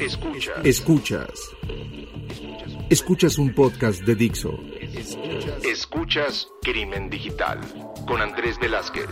Escuchas. Escuchas. Escuchas un podcast de Dixo. Escuchas Crimen Digital con Andrés Velázquez.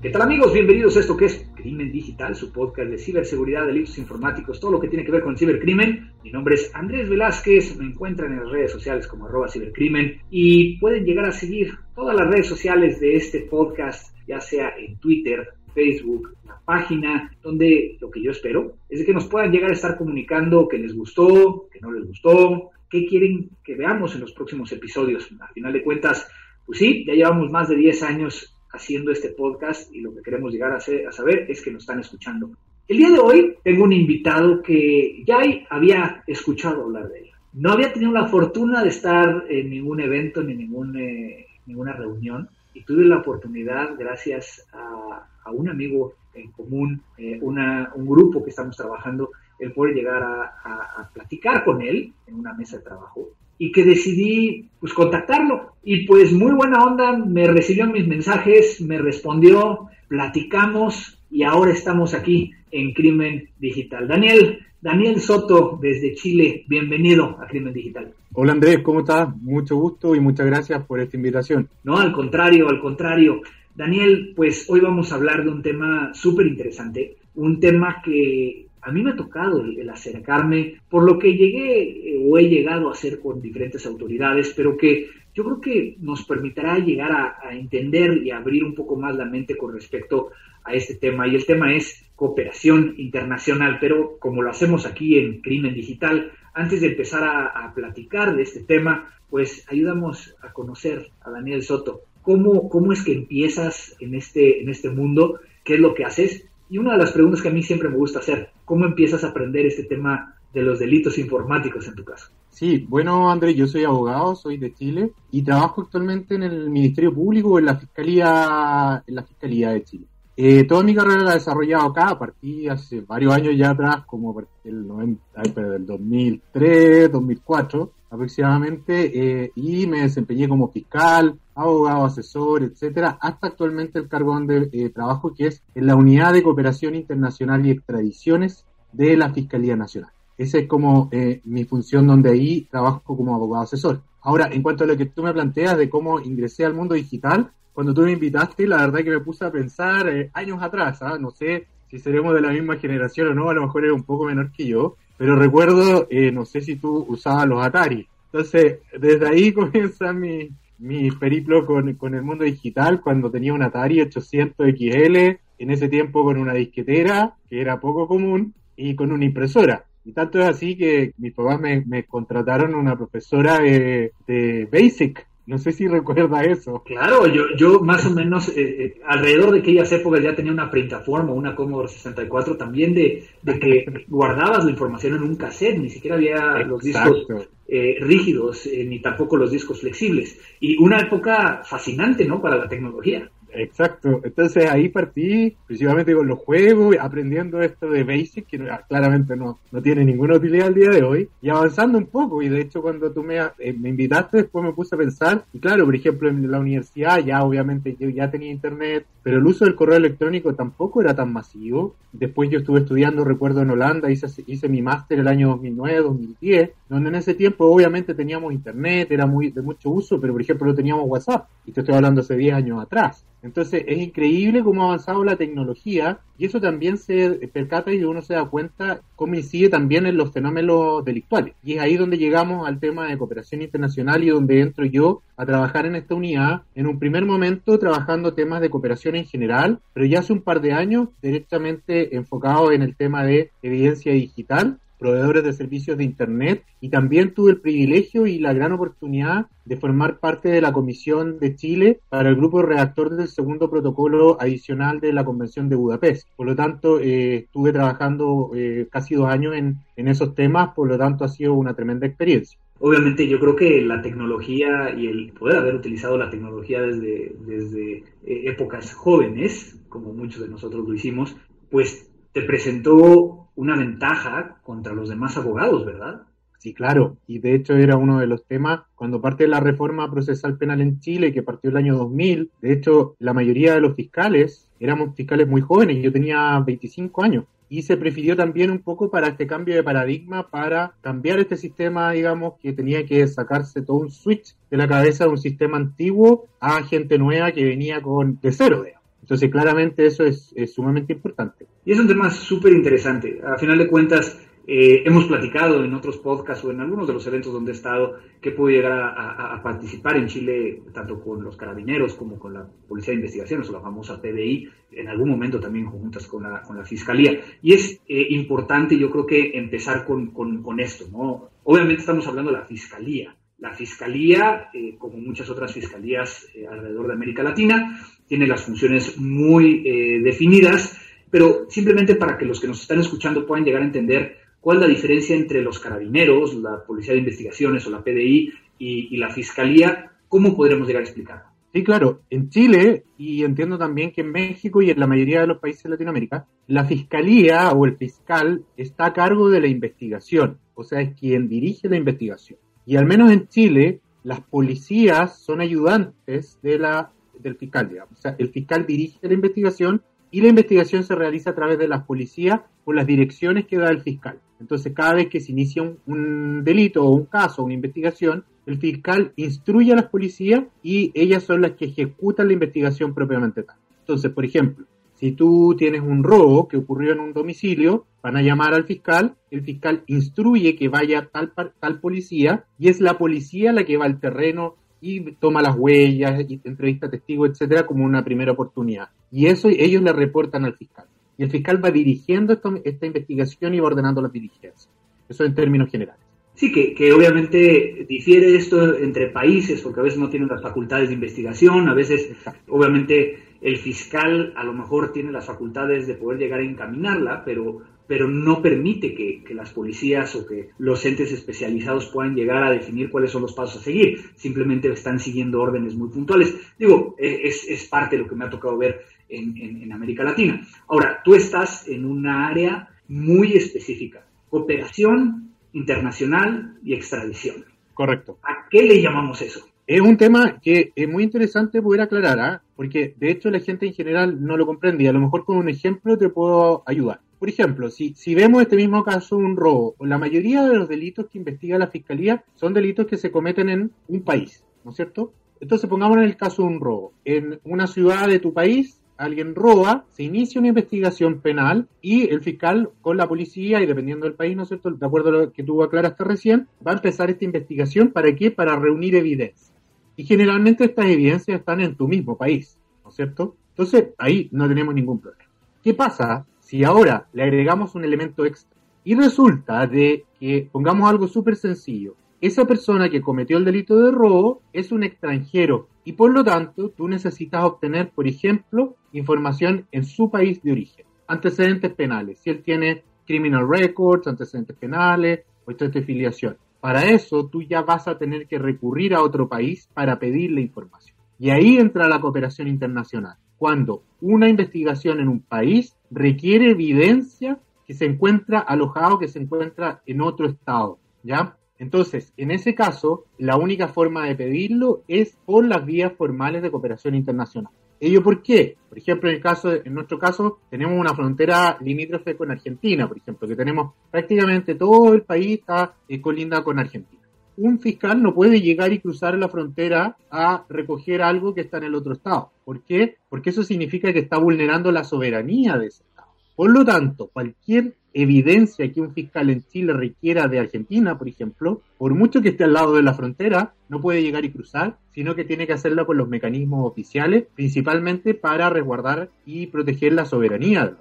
¿Qué tal amigos? Bienvenidos a esto que es Crimen Digital, su podcast de ciberseguridad, delitos informáticos, todo lo que tiene que ver con cibercrimen. Mi nombre es Andrés Velázquez, me encuentran en las redes sociales como arroba cibercrimen y pueden llegar a seguir todas las redes sociales de este podcast ya sea en Twitter, Facebook, la página, donde lo que yo espero es de que nos puedan llegar a estar comunicando que les gustó, que no les gustó, qué quieren que veamos en los próximos episodios. Al final de cuentas, pues sí, ya llevamos más de 10 años haciendo este podcast y lo que queremos llegar a, saber es que nos están escuchando. El día de hoy tengo un invitado que ya había escuchado hablar de él. No había tenido la fortuna de estar en ningún evento ni eh, ninguna reunión, y tuve la oportunidad, gracias a, un amigo en común, eh, un grupo que estamos trabajando, el poder llegar a, platicar con él en una mesa de trabajo y que decidí pues contactarlo y pues muy buena onda, me recibió mis mensajes, me respondió, platicamos y ahora estamos aquí en Crimen Digital. Daniel, Daniel Soto desde Chile, bienvenido a Crimen Digital. Hola Andrés, ¿cómo estás? Mucho gusto y muchas gracias por esta invitación. No, al contrario, al contrario. Daniel, pues hoy vamos a hablar de un tema súper interesante, un tema que a mí me ha tocado el, acercarme, por lo que llegué eh, o he llegado a hacer con diferentes autoridades, pero que yo creo que nos permitirá llegar a, entender y abrir un poco más la mente con respecto a este tema. Y el tema es cooperación internacional, pero como lo hacemos aquí en Crimen Digital, antes de empezar a, platicar de este tema, pues ayudamos a conocer a Daniel Soto. ¿Cómo, ¿Cómo es que empiezas en este, en este mundo? ¿Qué es lo que haces? Y una de las preguntas que a mí siempre me gusta hacer, ¿cómo empiezas a aprender este tema de los delitos informáticos en tu caso? Sí, bueno, Andrés, yo soy abogado, soy de Chile y trabajo actualmente en el Ministerio Público en la Fiscalía, en la Fiscalía de Chile. Eh, toda mi carrera la he desarrollado acá, partí hace varios años ya atrás, como del, 90, del 2003, 2004 aproximadamente, eh, y me desempeñé como fiscal, abogado, asesor, etcétera, hasta actualmente el cargo donde eh, trabajo, que es en la Unidad de Cooperación Internacional y Extradiciones de la Fiscalía Nacional. Esa es como mi función donde ahí trabajo como abogado asesor. Ahora, en cuanto a lo que tú me planteas de cómo ingresé al mundo digital, cuando tú me invitaste, la verdad que me puse a pensar eh, años atrás, ¿ah? no sé si seremos de la misma generación o no, a lo mejor era un poco menor que yo, pero recuerdo, eh, no sé si tú usabas los Atari. Entonces, desde ahí comienza mi, mi periplo con, con, el mundo digital, cuando tenía un Atari 800 XL, en ese tiempo con una disquetera, que era poco común, y con una impresora. Y tanto es así que mis papás me, me contrataron una profesora de, de Basic, no sé si recuerda eso. Claro, yo, yo más o menos eh, eh, alrededor de aquellas épocas ya tenía una printaforma, una Commodore 64 también de, de que guardabas la información en un cassette, ni siquiera había los discos eh, rígidos, ni tampoco los discos flexibles. Y una época fascinante, ¿no? Para la tecnología. Exacto, entonces ahí partí principalmente con los juegos, aprendiendo esto de Basic, que claramente no, no tiene ninguna utilidad al día de hoy, y avanzando un poco, y de hecho cuando tú me, eh, me invitaste después me puse a pensar, y claro, por ejemplo en la universidad ya obviamente yo ya tenía internet, pero el uso del correo electrónico tampoco era tan masivo, después yo estuve estudiando, recuerdo en Holanda, hice, hice mi máster el año 2009, 2010, donde en ese tiempo obviamente teníamos internet, era muy de mucho uso, pero por ejemplo no teníamos WhatsApp, y te estoy hablando hace 10 años atrás. Entonces es increíble cómo ha avanzado la tecnología y eso también se percata y uno se da cuenta cómo incide también en los fenómenos delictuales. Y es ahí donde llegamos al tema de cooperación internacional y donde entro yo a trabajar en esta unidad, en un primer momento trabajando temas de cooperación en general, pero ya hace un par de años directamente enfocado en el tema de evidencia digital proveedores de servicios de Internet y también tuve el privilegio y la gran oportunidad de formar parte de la Comisión de Chile para el grupo redactor del segundo protocolo adicional de la Convención de Budapest. Por lo tanto, eh, estuve trabajando eh, casi dos años en, en esos temas, por lo tanto ha sido una tremenda experiencia. Obviamente yo creo que la tecnología y el poder haber utilizado la tecnología desde, desde eh, épocas jóvenes, como muchos de nosotros lo hicimos, pues te presentó una ventaja contra los demás abogados, ¿verdad? Sí, claro, y de hecho era uno de los temas cuando parte la reforma procesal penal en Chile, que partió el año 2000, de hecho la mayoría de los fiscales éramos fiscales muy jóvenes, yo tenía 25 años, y se prefirió también un poco para este cambio de paradigma, para cambiar este sistema, digamos, que tenía que sacarse todo un switch de la cabeza de un sistema antiguo a gente nueva que venía con de cero, digamos. Entonces, claramente eso es, es sumamente importante. Y es un tema súper interesante. A final de cuentas, eh, hemos platicado en otros podcasts o en algunos de los eventos donde he estado que pude llegar a, a, participar en Chile, tanto con los carabineros como con la Policía de Investigaciones o la famosa PDI, en algún momento también juntas con la, con la Fiscalía. Y es eh, importante, yo creo que empezar con, con, con, esto, ¿no? Obviamente estamos hablando de la Fiscalía. La Fiscalía, eh, como muchas otras fiscalías eh, alrededor de América Latina, tiene las funciones muy definidas, pero simplemente para que los que nos están escuchando puedan llegar a entender ¿Cuál es la diferencia entre los carabineros, la Policía de Investigaciones o la PDI y, y la Fiscalía? ¿Cómo podremos llegar a explicarlo? Sí, claro. En Chile, y entiendo también que en México y en la mayoría de los países de Latinoamérica, la fiscalía o el fiscal está a cargo de la investigación, o sea, es quien dirige la investigación. Y al menos en Chile, las policías son ayudantes de la, del fiscal, digamos. O sea, el fiscal dirige la investigación y la investigación se realiza a través de las policías o las direcciones que da el fiscal. Entonces, cada vez que se inicia un, delito o un caso una investigación, el fiscal instruye a las policías y ellas son las que ejecutan la investigación propiamente tal. Entonces, por ejemplo, si tú tienes un robo que ocurrió en un domicilio, van a llamar al fiscal, el fiscal instruye que vaya tal, tal policía y es la policía la que va al terreno y toma las huellas y entrevista testigos, etcétera, como una primera oportunidad. Y eso ellos le reportan al fiscal y el fiscal va dirigiendo esta investigación y va ordenando las diligencias. Eso en términos generales. Sí, que, que, obviamente difiere esto entre países, porque a veces no tienen las facultades de investigación, a veces, obviamente, el fiscal a lo mejor tiene las facultades de poder llegar a encaminarla, pero, pero no permite que, que, las policías o que los entes especializados puedan llegar a definir cuáles son los pasos a seguir. Simplemente están siguiendo órdenes muy puntuales. Digo, e, es, es parte de lo que me ha tocado ver en, América Latina. Ahora, tú estás en una área muy específica, cooperación internacional y extradición. Correcto. ¿A qué le llamamos eso? Es un tema que es muy interesante poder aclarar, ¿ah? porque de hecho la gente en general no lo comprende y a lo mejor con un ejemplo te puedo ayudar. Por ejemplo, si, si vemos este mismo caso, un robo, la mayoría de los delitos que investiga la Fiscalía son delitos que se cometen en un país, ¿no es cierto? Entonces pongamos en el caso de un robo. En una ciudad de tu país alguien roba, se inicia una investigación penal y el fiscal con la policía y dependiendo del país, ¿no es cierto?, de acuerdo a lo que tú aclaraste recién, va a empezar esta investigación. ¿Para qué? Para reunir evidencia. Y generalmente estas evidencias están en tu mismo país, ¿no es cierto? Entonces ahí no tenemos ningún problema. ¿Qué pasa si ahora le agregamos un elemento extra? Y resulta de que, pongamos algo súper sencillo, esa persona que cometió el delito de robo es un extranjero y por lo tanto tú necesitas obtener, por ejemplo, información en su país de origen, antecedentes penales, si él tiene criminal records, antecedentes penales o historia de filiación. Para eso tú ya vas a tener que recurrir a otro país para pedirle información. Y ahí entra la cooperación internacional, cuando una investigación en un país requiere evidencia que se encuentra alojado, que se encuentra en otro estado, ¿ya? Entonces, en ese caso, la única forma de pedirlo es por las vías formales de cooperación internacional. ¿Ello por qué? Por ejemplo, en, el caso, en nuestro caso, tenemos una frontera limítrofe con Argentina, por ejemplo, que tenemos prácticamente todo el país está eh, colinda con Argentina. Un fiscal no puede llegar y cruzar la frontera a recoger algo que está en el otro estado. ¿Por qué? Porque eso significa que está vulnerando la soberanía de ese. Por lo tanto, cualquier evidencia que un fiscal en Chile requiera de Argentina, por ejemplo, por mucho que esté al lado de la frontera, no puede llegar y cruzar, sino que tiene que hacerlo con los mecanismos oficiales, principalmente para resguardar y proteger la soberanía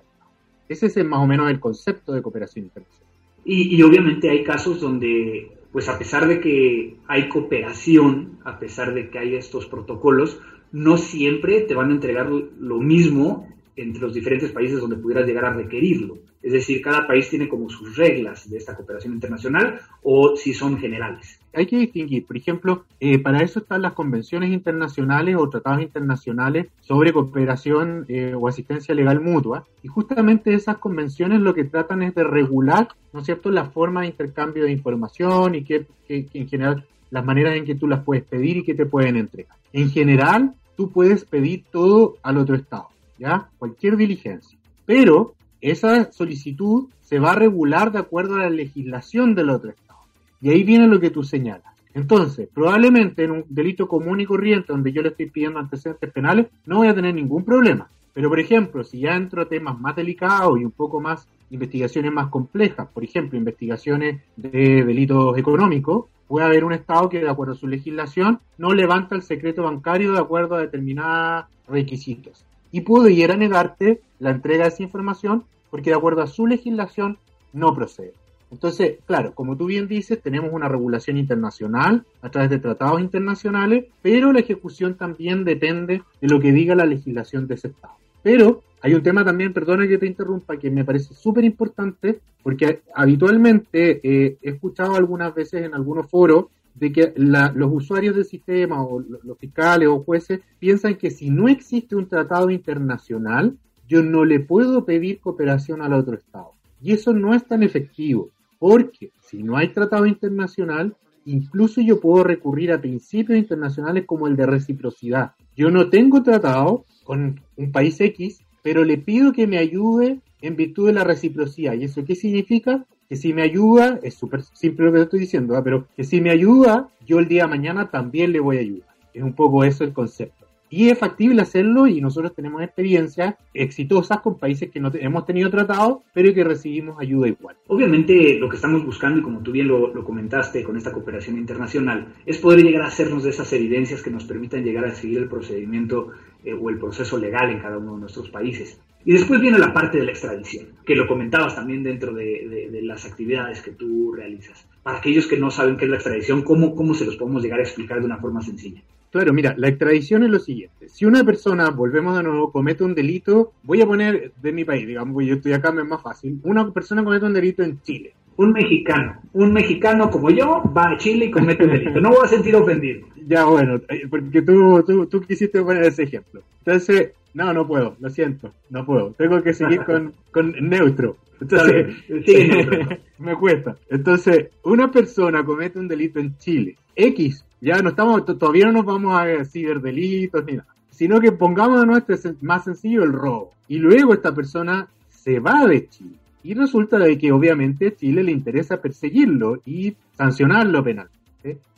Ese es más o menos el concepto de cooperación internacional. Y, y obviamente hay casos donde, pues a pesar de que hay cooperación, a pesar de que hay estos protocolos, no siempre te van a entregar lo mismo entre los diferentes países donde pudieras llegar a requerirlo. Es decir, cada país tiene como sus reglas de esta cooperación internacional o si son generales. Hay que distinguir, por ejemplo, eh, para eso están las convenciones internacionales o tratados internacionales sobre cooperación eh, o asistencia legal mutua. Y justamente esas convenciones lo que tratan es de regular, ¿no es cierto?, la forma de intercambio de información y que, que en general las maneras en que tú las puedes pedir y que te pueden entregar. En general, tú puedes pedir todo al otro Estado ¿ya? Cualquier diligencia. Pero esa solicitud se va a regular de acuerdo a la legislación del otro Estado. Y ahí viene lo que tú señalas. Entonces, probablemente en un delito común y corriente donde yo le estoy pidiendo antecedentes penales, no voy a tener ningún problema. Pero, por ejemplo, si ya entro a temas más delicados y un poco más, investigaciones más complejas, por ejemplo, investigaciones de delitos económicos, puede haber un Estado que, de acuerdo a su legislación, no levanta el secreto bancario de acuerdo a determinados requisitos y pudiera negarte la entrega de esa información porque de acuerdo a su legislación no procede. Entonces, claro, como tú bien dices, tenemos una regulación internacional a través de tratados internacionales, pero la ejecución también depende de lo que diga la legislación de ese Estado. Pero hay un tema también, perdona que te interrumpa, que me parece súper importante, porque habitualmente eh, he escuchado algunas veces en algunos foros de que los usuarios del sistema o los fiscales o jueces piensan que si no existe un tratado internacional, yo no le puedo pedir cooperación al otro Estado. Y eso no es tan efectivo, porque si no hay tratado internacional, incluso yo puedo recurrir a principios internacionales como el de reciprocidad. Yo no tengo tratado con un país X, pero le pido que me ayude en virtud de la reciprocidad. ¿Y eso qué significa? Que si me ayuda, es súper simple lo que estoy diciendo, ¿ah? pero que si me ayuda, yo el día de mañana también le voy a ayudar. Es un poco eso el concepto. Y es factible hacerlo y nosotros tenemos experiencias exitosas con países que no hemos tenido tratado, pero que recibimos ayuda igual. Obviamente lo que estamos buscando, y como tú bien lo, comentaste con esta cooperación internacional, es poder llegar a hacernos de esas evidencias que nos permitan llegar a seguir el procedimiento eh, o el proceso legal en cada uno de nuestros países. Y después viene la parte de la extradición, que lo comentabas también dentro de, las actividades que tú realizas. Para aquellos que no saben qué es la extradición, ¿cómo, ¿cómo se los podemos llegar a explicar de una forma sencilla? Claro, mira, la extradición es lo siguiente. Si una persona, volvemos de nuevo, comete un delito, voy a poner de mi país, digamos, yo estoy acá, me es más fácil. Una persona comete un delito en Chile. Un mexicano, un mexicano como yo, va a Chile y comete un delito. No voy a sentir ofendido. Ya, bueno, eh, porque tú, tú, tú quisiste poner ese ejemplo. Entonces, no, no puedo, lo siento, no puedo. Tengo que seguir con, con neutro. Entonces, sí, me cuesta. Entonces, una persona comete un delito en Chile, X, ya no estamos, todavía no nos vamos a ciberdelitos ni nada, sino que pongamos este más sencillo el robo. Y luego esta persona se va de Chile. Y resulta de que obviamente Chile le interesa perseguirlo y sancionarlo penal.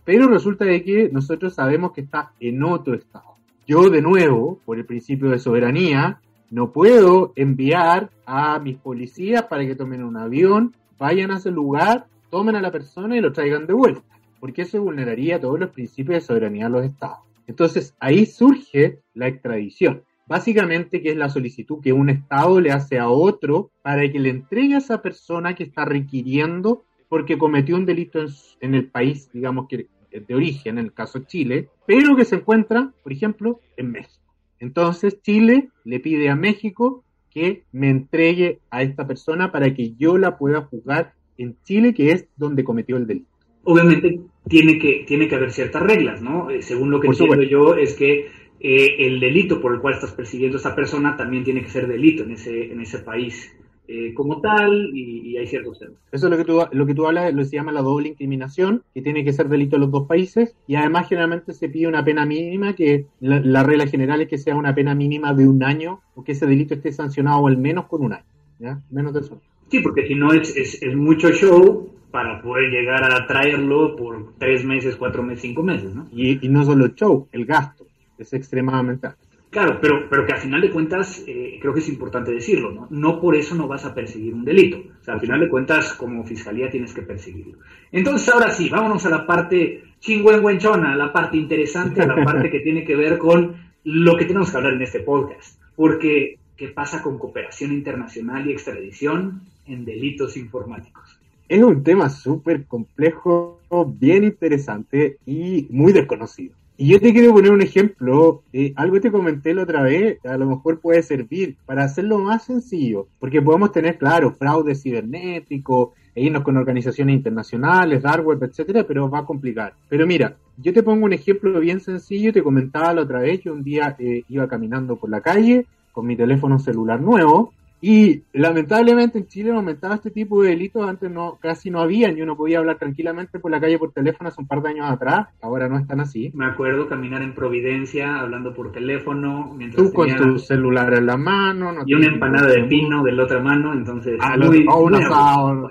Pero resulta de que nosotros sabemos que está en otro estado. Yo, de nuevo, por el principio de soberanía, no puedo enviar a mis policías para que tomen un avión, vayan a ese lugar, tomen a la persona y lo traigan de vuelta, porque eso vulneraría todos los principios de soberanía de los estados. Entonces, ahí surge la extradición. Básicamente, que es la solicitud que un estado le hace a otro para que le entregue a esa persona que está requiriendo porque cometió un delito en el país, digamos, que de origen, en el caso Chile, pero que se encuentra, por ejemplo, en México. Entonces Chile le pide a México que me entregue a esta persona para que yo la pueda juzgar en Chile, que es donde cometió el delito. Obviamente tiene que, tiene que haber ciertas reglas, ¿no? Eh, según lo que entiendo yo es que eh, el delito por el cual estás persiguiendo a esta persona también tiene que ser delito en ese, en ese país. Eh, como tal y, hay ciertos temas. Eso es lo que tú, lo que tú hablas, lo que se llama la doble incriminación, que tiene que ser delito en los dos países y además generalmente se pide una pena mínima, que la, regla general es que sea una pena mínima de un año o que ese delito esté sancionado al menos con un año, ¿ya? Menos de eso. Sí, porque si no es, es, es mucho show para poder llegar a traerlo por tres meses, cuatro meses, cinco meses, ¿no? Y, y no solo el show, el gasto es extremadamente alto. Claro, pero, pero que al final de cuentas, eh, creo que es importante decirlo, ¿no? No por eso no vas a perseguir un delito. O sea, al final de cuentas, como fiscalía tienes que perseguirlo. Entonces, ahora sí, vámonos a la parte chingüengüenchona, a la parte interesante, a la parte que tiene que ver con lo que tenemos que hablar en este podcast. Porque, ¿qué pasa con cooperación internacional y extradición en delitos informáticos? Es un tema súper complejo, bien interesante y muy desconocido. Y yo te quiero poner un ejemplo, eh, algo te comenté la otra vez, a lo mejor puede servir para hacerlo más sencillo, porque podemos tener, claro, fraude cibernético, e irnos con organizaciones internacionales, dark web, etcétera, pero va a complicar. Pero mira, yo te pongo un ejemplo bien sencillo, te comentaba la otra vez, yo un día eh, iba caminando por la calle con mi teléfono celular nuevo, y lamentablemente en Chile no aumentaba este tipo de delitos, antes no casi no había, y uno podía hablar tranquilamente por la calle por teléfono hace un par de años atrás, ahora no están así. Me acuerdo caminar en Providencia hablando por teléfono, mientras Tú con tu celular en la mano. y una empanada de pino de la otra mano, entonces... Ah, o un asado.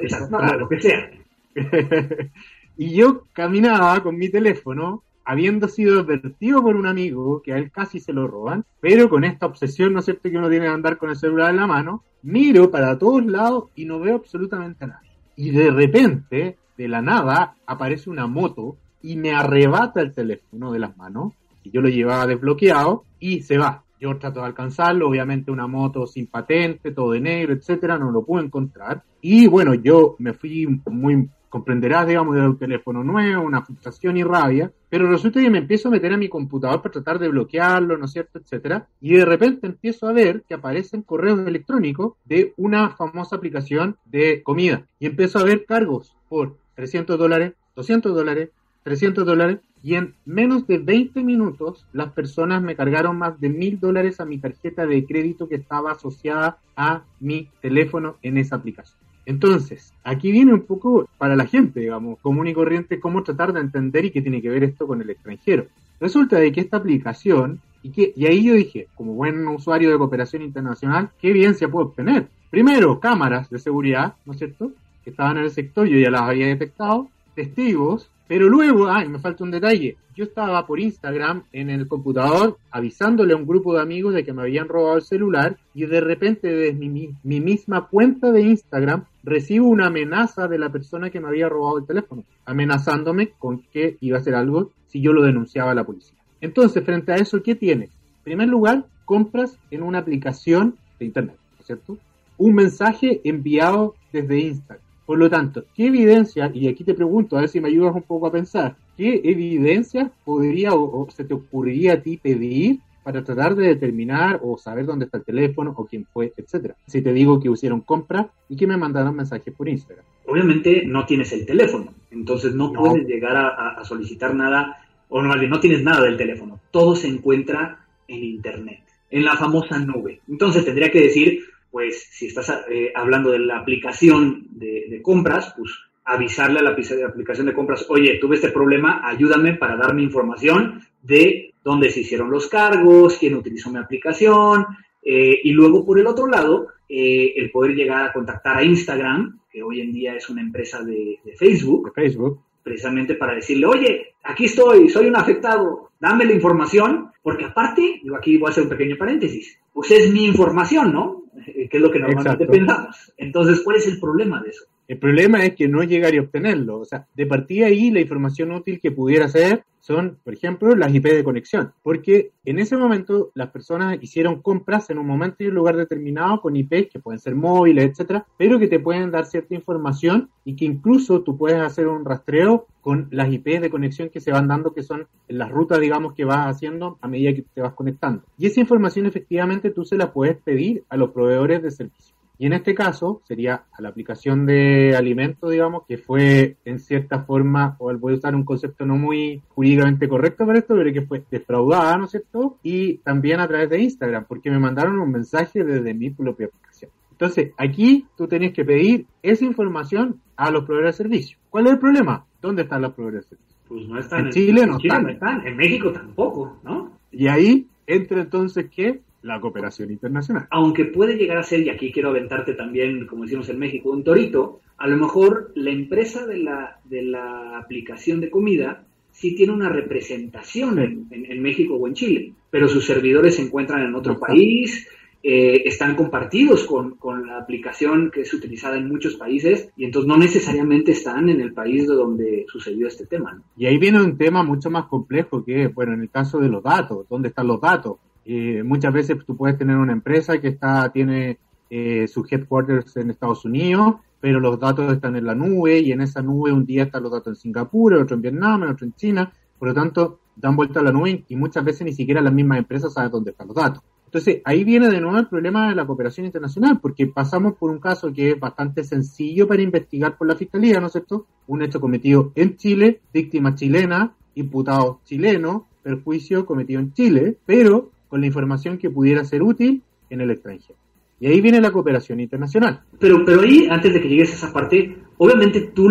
lo que sea. y yo caminaba con mi teléfono habiendo sido advertido por un amigo que a él casi se lo roban, pero con esta obsesión, ¿no es cierto?, que uno tiene que andar con el celular en la mano, miro para todos lados y no veo absolutamente a nadie. Y de repente, de la nada, aparece una moto y me arrebata el teléfono de las manos, y yo lo llevaba desbloqueado, y se va. Yo trato de alcanzarlo, obviamente una moto sin patente, todo de negro, etcétera, no lo pude encontrar. Y bueno, yo me fui muy comprenderás, digamos, de un teléfono nuevo, una frustración y rabia, pero resulta que me empiezo a meter a mi computador para tratar de bloquearlo, ¿no es cierto?, etcétera, y de repente empiezo a ver que aparecen correos electrónicos de una famosa aplicación de comida, y empiezo a ver cargos por 300 dólares, 200 dólares, 300 dólares, y en menos de 20 minutos las personas me cargaron más de mil dólares a mi tarjeta de crédito que estaba asociada a mi teléfono en esa aplicación. Entonces, aquí viene un poco para la gente, digamos, común y corriente, cómo tratar de entender y qué tiene que ver esto con el extranjero. Resulta de que esta aplicación, y, que, y ahí yo dije, como buen usuario de cooperación internacional, qué bien se puede obtener. Primero, cámaras de seguridad, ¿no es cierto?, que estaban en el sector, yo ya las había detectado, testigos, pero luego, ay, me falta un detalle. Yo estaba por Instagram en el computador avisándole a un grupo de amigos de que me habían robado el celular y de repente desde mi, mi, misma cuenta de Instagram recibo una amenaza de la persona que me había robado el teléfono, amenazándome con que iba a hacer algo si yo lo denunciaba a la policía. Entonces, frente a eso, ¿qué tienes? En primer lugar, compras en una aplicación de Internet, ¿no es cierto? Un mensaje enviado desde Instagram por lo tanto, ¿qué evidencia, y aquí te pregunto, a ver si me ayudas un poco a pensar, qué evidencia podría o, se te ocurriría a ti pedir para tratar de determinar o saber dónde está el teléfono o quién fue, etcétera? Si te digo que hicieron compra y que me mandaron mensajes por Instagram. Obviamente no tienes el teléfono, entonces no, puedes llegar a, solicitar nada, o no, no tienes nada del teléfono. Todo se encuentra en Internet, en la famosa nube. Entonces tendría que decir, pues si estás eh, hablando de la aplicación de, compras, pues avisarle a la aplicación de compras, oye, tuve este problema, ayúdame para darme información de dónde se hicieron los cargos, quién utilizó mi aplicación, eh, y luego por el otro lado, eh, el poder llegar a contactar a Instagram, que hoy en día es una empresa de, Facebook, Facebook, precisamente para decirle, oye, aquí estoy, soy un afectado, dame la información, porque aparte, digo, aquí voy a hacer un pequeño paréntesis, pues es mi información, ¿no? Eh, que es lo que normalmente pensamos. Entonces, ¿cuál es el problema de eso? El problema es que no llegar a obtenerlo. O sea, de partida ahí la información útil que pudiera ser son, por ejemplo, las IP de conexión. Porque en ese momento las personas hicieron compras en un momento y un lugar determinado con IP que pueden ser móviles, etcétera, pero que te pueden dar cierta información y que incluso tú puedes hacer un rastreo con las IP de conexión que se van dando, que son las rutas, digamos, que vas haciendo a medida que te vas conectando. Y esa información efectivamente tú se la puedes pedir a los proveedores de servicios. Y en este caso sería a la aplicación de alimentos, digamos, que fue en cierta forma, o voy a usar un concepto no muy jurídicamente correcto para esto, pero que fue defraudada, ¿no es cierto? Y también a través de Instagram, porque me mandaron un mensaje desde mi propia aplicación. Entonces, aquí tú tenés que pedir esa información a los proveedores de servicio. ¿Cuál es el problema? ¿Dónde están los proveedores de servicio? Pues no están en, Chile, no, están. no están, en México tampoco, ¿no? Y ahí entra entonces que la cooperación internacional. Aunque puede llegar a ser, y aquí quiero aventarte también, como decimos en México, un torito, a lo mejor la empresa de la, de la aplicación de comida sí tiene una representación en, México o en Chile, pero sus servidores se encuentran en otro país, eh, están compartidos con, con, la aplicación que es utilizada en muchos países y entonces no necesariamente están en el país de donde sucedió este tema. Y ahí viene un tema mucho más complejo que, bueno, en el caso de los datos, ¿dónde están los datos? Eh, muchas veces tú puedes tener una empresa que está tiene eh, su headquarters en Estados Unidos pero los datos están en la nube y en esa nube un día están los datos en Singapur, otro en Vietnam, otro en China, por lo tanto dan vuelta a la nube y muchas veces ni siquiera las mismas empresas saben dónde están los datos. Entonces, ahí viene de nuevo el problema de la cooperación internacional, porque pasamos por un caso que es bastante sencillo para investigar por la Fiscalía, ¿no es cierto? Un hecho cometido en Chile, víctima chilena, imputado chileno, perjuicio cometido en Chile, pero con la información que pudiera ser útil en el extranjero. Y ahí viene la cooperación internacional. Pero, pero ahí, antes de que llegues a esa parte, obviamente tú,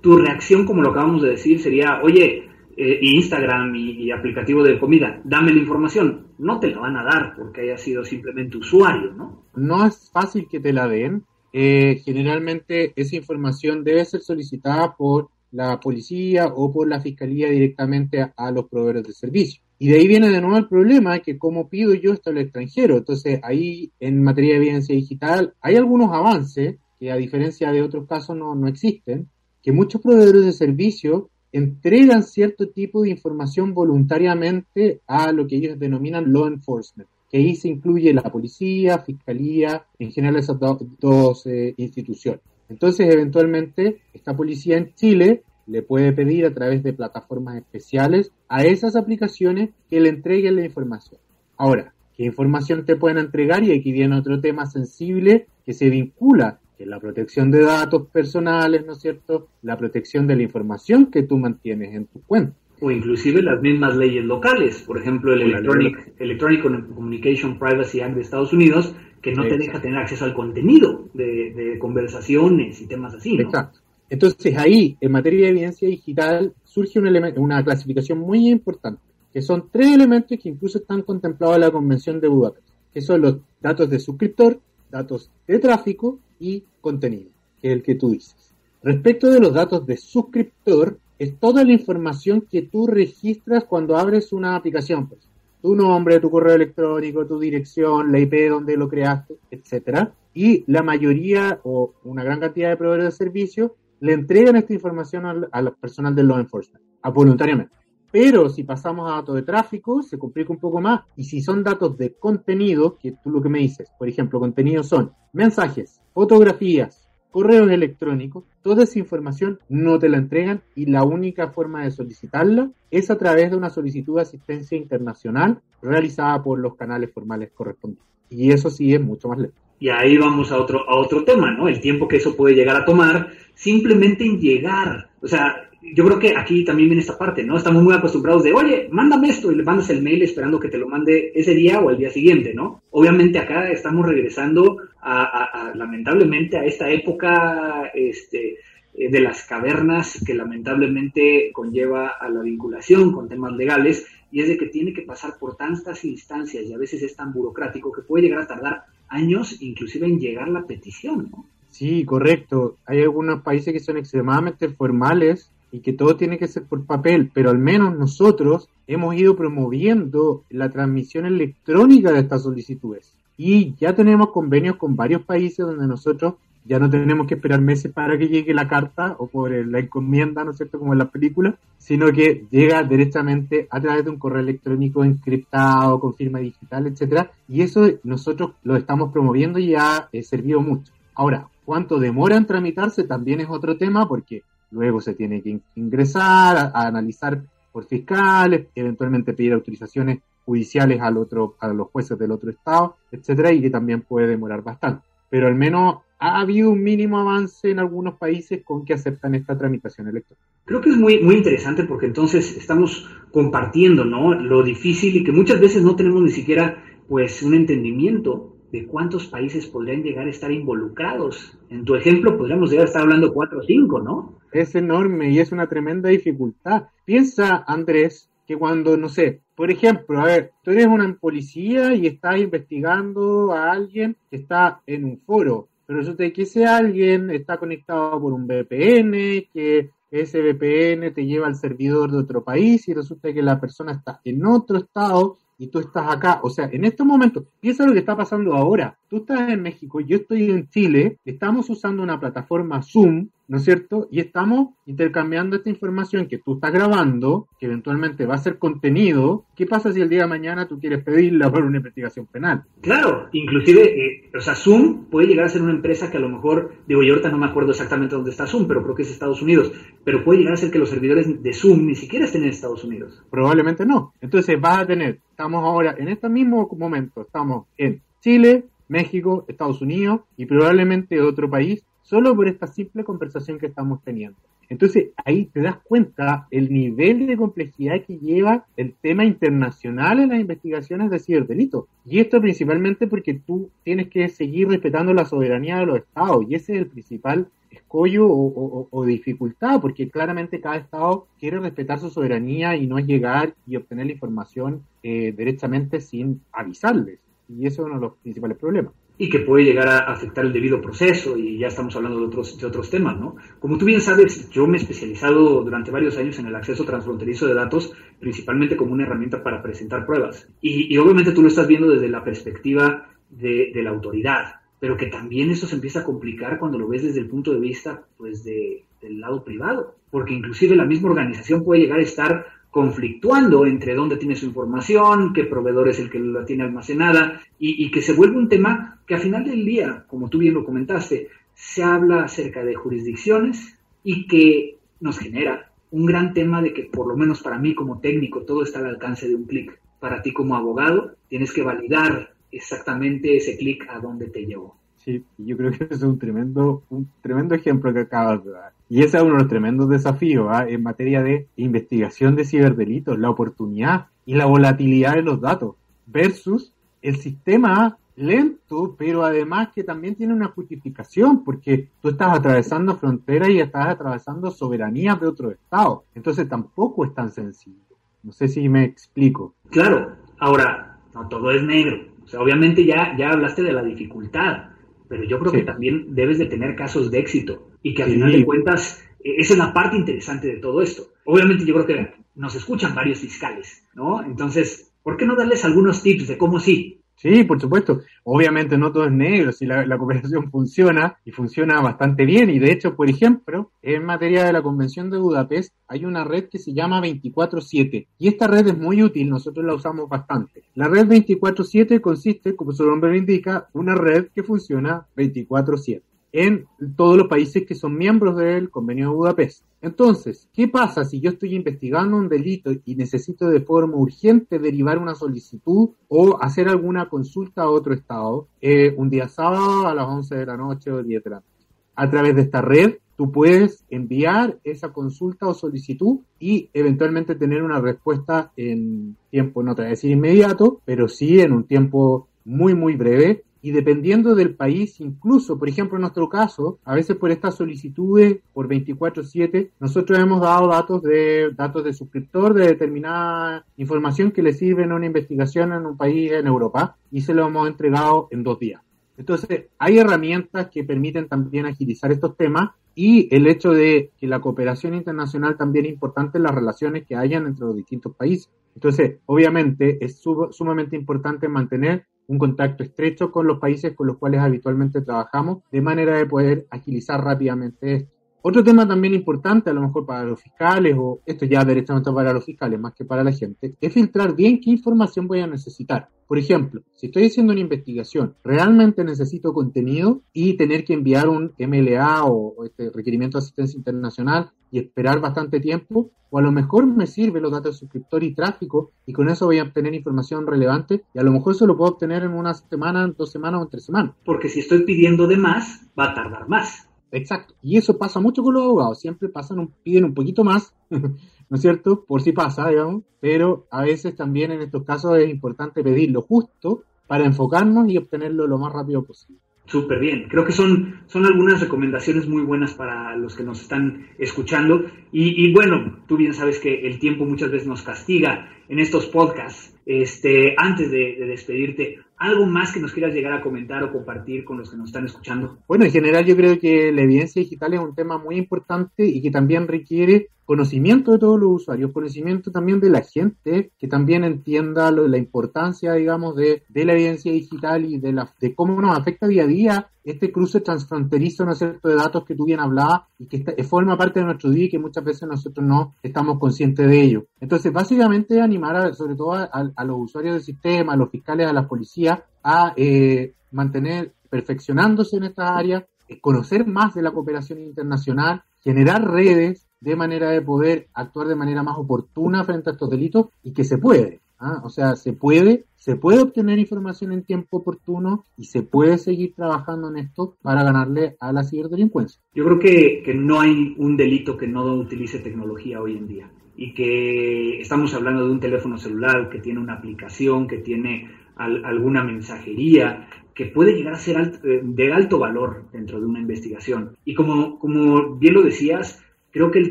tu reacción, como lo acabamos de decir, sería, oye, eh, Instagram y, aplicativo de comida, dame la información. No te la van a dar porque haya sido simplemente usuario, ¿no? No es fácil que te la den. Eh, generalmente esa información debe ser solicitada por la policía o por la fiscalía directamente a, los proveedores de servicio. Y de ahí viene de nuevo el problema que cómo pido yo esto al extranjero. Entonces ahí en materia de evidencia digital hay algunos avances que a diferencia de otros casos no, no existen, que muchos proveedores de servicio entregan cierto tipo de información voluntariamente a lo que ellos denominan law enforcement, que ahí se incluye la policía, fiscalía, en general esas dos eh, instituciones. Entonces, eventualmente, esta policía en Chile le puede pedir a través de plataformas especiales a esas aplicaciones que le entreguen la información. Ahora, ¿qué información te pueden entregar? Y aquí viene otro tema sensible que se vincula que la protección de datos personales, ¿no es cierto? La protección de la información que tú mantienes en tu cuenta. O inclusive las mismas leyes locales, por ejemplo el Electronic, Electronic, Communication Privacy Act de Estados Unidos, que no te deja tener acceso al contenido de, conversaciones y temas así. ¿no? Exacto. Entonces ahí, en materia de evidencia digital, surge un una clasificación muy importante, que son tres elementos que incluso están contemplados en la Convención de Budapest, que son los datos de suscriptor, datos de tráfico y contenido, que es el que tú dices. Respecto de los datos de suscriptor, es toda la información que tú registras cuando abres una aplicación. Pues. Tu nombre, tu correo electrónico, tu dirección, la IP donde lo creaste, etcétera. Y la mayoría o una gran cantidad de proveedores de servicios le entregan esta información al, personal de law enforcement, voluntariamente. Pero si pasamos a datos de tráfico, se complica un poco más. Y si son datos de contenido, que tú lo que me dices, por ejemplo, contenidos son mensajes, fotografías, correos electrónicos, toda esa información no te la entregan y la única forma de solicitarla es a través de una solicitud de asistencia internacional realizada por los canales formales correspondientes. Y eso sí es mucho más lento. Y ahí vamos a otro, a otro tema, ¿no? El tiempo que eso puede llegar a tomar simplemente en llegar. O sea, yo creo que aquí también viene esta parte, ¿no? Estamos muy acostumbrados de, oye, mándame esto y le mandas el mail esperando que te lo mande ese día o el día siguiente, ¿no? Obviamente acá estamos regresando a, lamentablemente a esta época este, eh, de las cavernas que lamentablemente conlleva a la vinculación con temas legales y es de que tiene que pasar por tantas instancias y a veces es tan burocrático que puede llegar a tardar años inclusive en llegar la petición, ¿no? Sí, correcto. Hay algunos países que son extremadamente formales y que todo tiene que ser por papel, pero al menos nosotros hemos ido promoviendo la transmisión electrónica de estas solicitudes. Y ya tenemos convenios con varios países donde nosotros ya no tenemos que esperar meses para que llegue la carta o por la encomienda, ¿no es cierto?, como en la película, sino que llega directamente a través de un correo electrónico encriptado, con firma digital, etcétera, y eso nosotros lo estamos promoviendo y ha servido mucho. Ahora, cuánto demora en tramitarse también es otro tema porque luego se tiene que ingresar, analizar por fiscales, eventualmente pedir autorizaciones judiciales al otro, a los jueces del otro estado, etcétera, y que también puede demorar bastante. Pero al menos ha habido un mínimo avance en algunos países con que aceptan esta tramitación electoral. Creo que es muy, muy interesante porque entonces estamos compartiendo ¿no? lo difícil y que muchas veces no tenemos ni siquiera pues un entendimiento de cuántos países podrían llegar a estar involucrados. En tu ejemplo, podríamos llegar a estar hablando cuatro o cinco, ¿no? Es enorme y es una tremenda dificultad. Piensa, Andrés, que cuando, no sé, por ejemplo, a ver, tú eres una policía y estás investigando a alguien que está en un foro, pero resulta que ese alguien está conectado por un VPN, que ese VPN te lleva al servidor de otro país y resulta que la persona está en otro estado y tú estás acá. O sea, en estos momentos, piensa lo que está pasando ahora. Tú estás en México, yo estoy en Chile, estamos usando una plataforma Zoom ¿no es cierto? Y estamos intercambiando esta información que tú estás grabando, que eventualmente va a ser contenido. ¿Qué pasa si el día de mañana tú quieres pedirla por una investigación penal? Claro, inclusive, eh, o sea, Zoom puede llegar a ser una empresa que a lo mejor, digo, yo ahorita no me acuerdo exactamente dónde está Zoom, pero creo que es Estados Unidos, pero puede llegar a ser que los servidores de Zoom ni siquiera estén en Estados Unidos. Probablemente no. Entonces vas a tener, estamos ahora, en este mismo momento, estamos en Chile, México, Estados Unidos y probablemente otro país solo por esta simple conversación que estamos teniendo. Entonces ahí te das cuenta el nivel de complejidad que lleva el tema internacional en las investigaciones de ciberdelitos. Y esto principalmente porque tú tienes que seguir respetando la soberanía de los estados y ese es el principal escollo o, dificultad, porque claramente cada estado quiere respetar su soberanía y no llegar y obtener la información eh, derechamente sin avisarles. Y eso es uno de los principales problemas y que puede llegar a afectar el debido proceso y ya estamos hablando de otros, de otros temas, ¿no? Como tú bien sabes, yo me he especializado durante varios años en el acceso transfronterizo de datos, principalmente como una herramienta para presentar pruebas. Y, obviamente tú lo estás viendo desde la perspectiva de, de, la autoridad, pero que también eso se empieza a complicar cuando lo ves desde el punto de vista, pues, de, del lado privado, porque inclusive la misma organización puede llegar a estar conflictuando entre dónde tiene su información, qué proveedor es el que la tiene almacenada, y, que se vuelve un tema que a final del día, como tú bien lo comentaste, se habla acerca de jurisdicciones y que nos genera un gran tema de que por lo menos para mí como técnico todo está al alcance de un clic. Para ti como abogado tienes que validar exactamente ese clic a dónde te llevó. Sí, yo creo que es un tremendo, un tremendo ejemplo que acabas de dar. Y ese es uno de los tremendos desafíos ¿ah? en materia de investigación de ciberdelitos, la oportunidad y la volatilidad de los datos versus el sistema lento, pero además que también tiene una justificación, porque tú estás atravesando fronteras y estás atravesando soberanías de otro estado. Entonces tampoco es tan sencillo. No sé si me explico. Claro, ahora, no todo es negro. O sea, obviamente ya, ya hablaste de la dificultad, pero yo creo que también debes de tener casos de éxito y que al final de cuentas e-, esa es la parte interesante de todo esto. Obviamente yo creo que nos escuchan varios fiscales, ¿no? Entonces, ¿por qué no darles algunos tips de cómo sí? Sí, por supuesto. Obviamente no todo es negro, si la, cooperación funciona y funciona bastante bien. Y de hecho, por ejemplo, en materia de la Convención de Budapest hay una red que se llama 24-7 y esta red es muy útil, nosotros la usamos bastante. La red 24-7 consiste, como su nombre lo indica, una red que funciona 24-7 en todos los países que son miembros del Convenio de Budapest. Entonces, ¿qué pasa si yo estoy investigando un delito y necesito de forma urgente derivar una solicitud o hacer alguna consulta a otro estado eh, un día sábado a las 11 de la noche o 10 de la noche? A través de esta red, tú puedes enviar esa consulta o solicitud y eventualmente tener una respuesta en tiempo, no te voy a decir inmediato, pero sí en un tiempo muy, muy breve y dependiendo del país, incluso, por ejemplo, en nuestro caso, a veces por estas solicitudes por 24/7, nosotros hemos dado datos de datos de suscriptor de determinada información que le sirve en una investigación en un país en Europa y se lo hemos entregado en dos días. Entonces, hay herramientas que permiten también agilizar estos temas y el hecho de que la cooperación internacional también es importante en las relaciones que hayan entre los distintos países. Entonces, obviamente, es sumamente importante mantener un contacto estrecho con los países con los cuales habitualmente trabajamos, de manera de poder agilizar rápidamente esto. Otro tema también importante, a lo mejor para los fiscales, o esto ya directamente para los fiscales más que para la gente, es filtrar bien qué información voy a necesitar. Por ejemplo, si estoy haciendo una investigación, realmente necesito contenido y tener que enviar un MLA o, este requerimiento de asistencia internacional y esperar bastante tiempo, o a lo mejor me sirve los datos de suscriptor y tráfico y con eso voy a obtener información relevante y a lo mejor eso lo puedo obtener en una semana, dos semanas o en tres semanas. Porque si estoy pidiendo de más, va a tardar más. Exacto. Y eso pasa mucho con los abogados. Siempre pasan piden un poquito más, ¿no es cierto? Por si pasa, digamos. Pero a veces también en estos casos es importante pedir lo justo para enfocarnos y obtenerlo lo más rápido posible. Súper bien. Creo que son, son algunas recomendaciones muy buenas para los que nos están escuchando. Y, bueno, tú bien sabes que el tiempo muchas veces nos castiga en estos podcasts. Este, antes de, de despedirte, ¿algo más que nos quieras llegar a comentar o compartir con los que nos están escuchando? Bueno, en general yo creo que la evidencia digital es un tema muy importante y que también requiere conocimiento de todos los usuarios, conocimiento también de la gente, que también entienda la importancia, digamos, de, de, la evidencia digital y de, la, de cómo nos afecta día a día este cruce transfronterizo, ¿no es de datos que tú bien hablabas y que forma parte de nuestro día y que muchas veces nosotros no estamos conscientes de ello. Entonces, básicamente animar sobre todo a, los usuarios del sistema, a los fiscales, a la policía, a eh, mantener perfeccionándose en esta área, eh, conocer más de la cooperación internacional, generar redes de manera de poder actuar de manera más oportuna frente a estos delitos y que se puede. ¿ah? O sea, se puede, se puede obtener información en tiempo oportuno y se puede seguir trabajando en esto para ganarle a la ciberdelincuencia. Yo creo que, que no hay un delito que no utilice tecnología hoy en día y que estamos hablando de un teléfono celular que tiene una aplicación, que tiene alguna mensajería, que puede llegar a ser eh, de alto valor dentro de una investigación. Y como, como bien lo decías, creo que el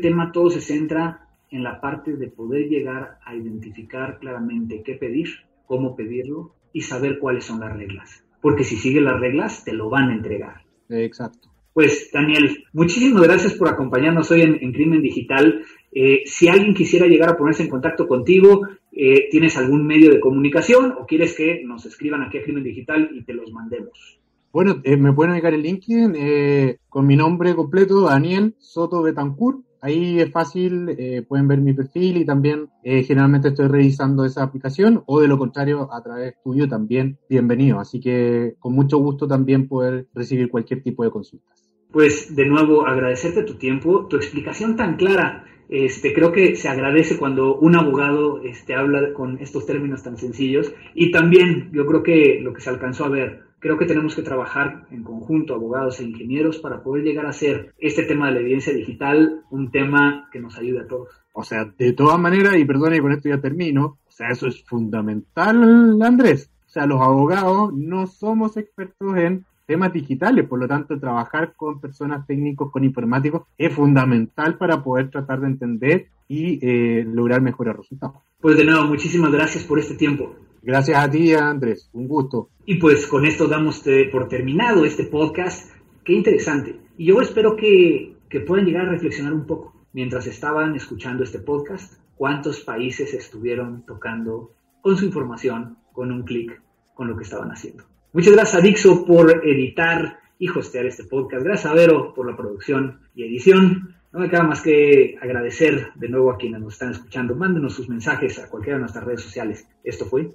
tema todo se centra en la parte de poder llegar a identificar claramente qué pedir, cómo pedirlo y saber cuáles son las reglas. Porque si sigues las reglas, te lo van a entregar. Exacto. Pues Daniel, muchísimas gracias por acompañarnos hoy en, Crimen Digital. Eh, si alguien quisiera llegar a ponerse en contacto contigo, eh, ¿tienes algún medio de comunicación o quieres que nos escriban aquí a Crimen Digital y te los mandemos? Bueno, eh, me pueden ubicar en LinkedIn con mi nombre completo, Daniel Soto Betancourt. Ahí es fácil, pueden ver mi perfil y también generalmente estoy revisando esa aplicación o de lo contrario a través tuyo también, bienvenido. Así que con mucho gusto también poder recibir cualquier tipo de consultas pues de nuevo agradecerte tu tiempo, tu explicación tan clara. Este, creo que se agradece cuando un abogado este, habla con estos términos tan sencillos y también yo creo que lo que se alcanzó a ver, creo que tenemos que trabajar en conjunto, abogados e ingenieros, para poder llegar a hacer este tema de la evidencia digital un tema que nos ayude a todos. O sea, de todas maneras, y perdone, con esto ya termino, o sea, eso es fundamental, Andrés. O sea, los abogados no somos expertos en temas digitales, por lo tanto trabajar con personas técnicos, con informáticos, es fundamental para poder tratar de entender y eh, lograr mejores resultados. Pues de nuevo, muchísimas gracias por este tiempo. Gracias a ti, Andrés, un gusto. Y pues con esto damos por terminado este podcast. Qué interesante. Y yo espero que, que puedan llegar a reflexionar un poco mientras estaban escuchando este podcast, cuántos países estuvieron tocando con su información, con un clic, con lo que estaban haciendo. Muchas gracias a Dixo por editar y hostear este podcast. Gracias a Vero por la producción y edición. No me queda más que agradecer de nuevo a quienes nos están escuchando. Mándenos sus mensajes a cualquiera de nuestras redes sociales. Esto fue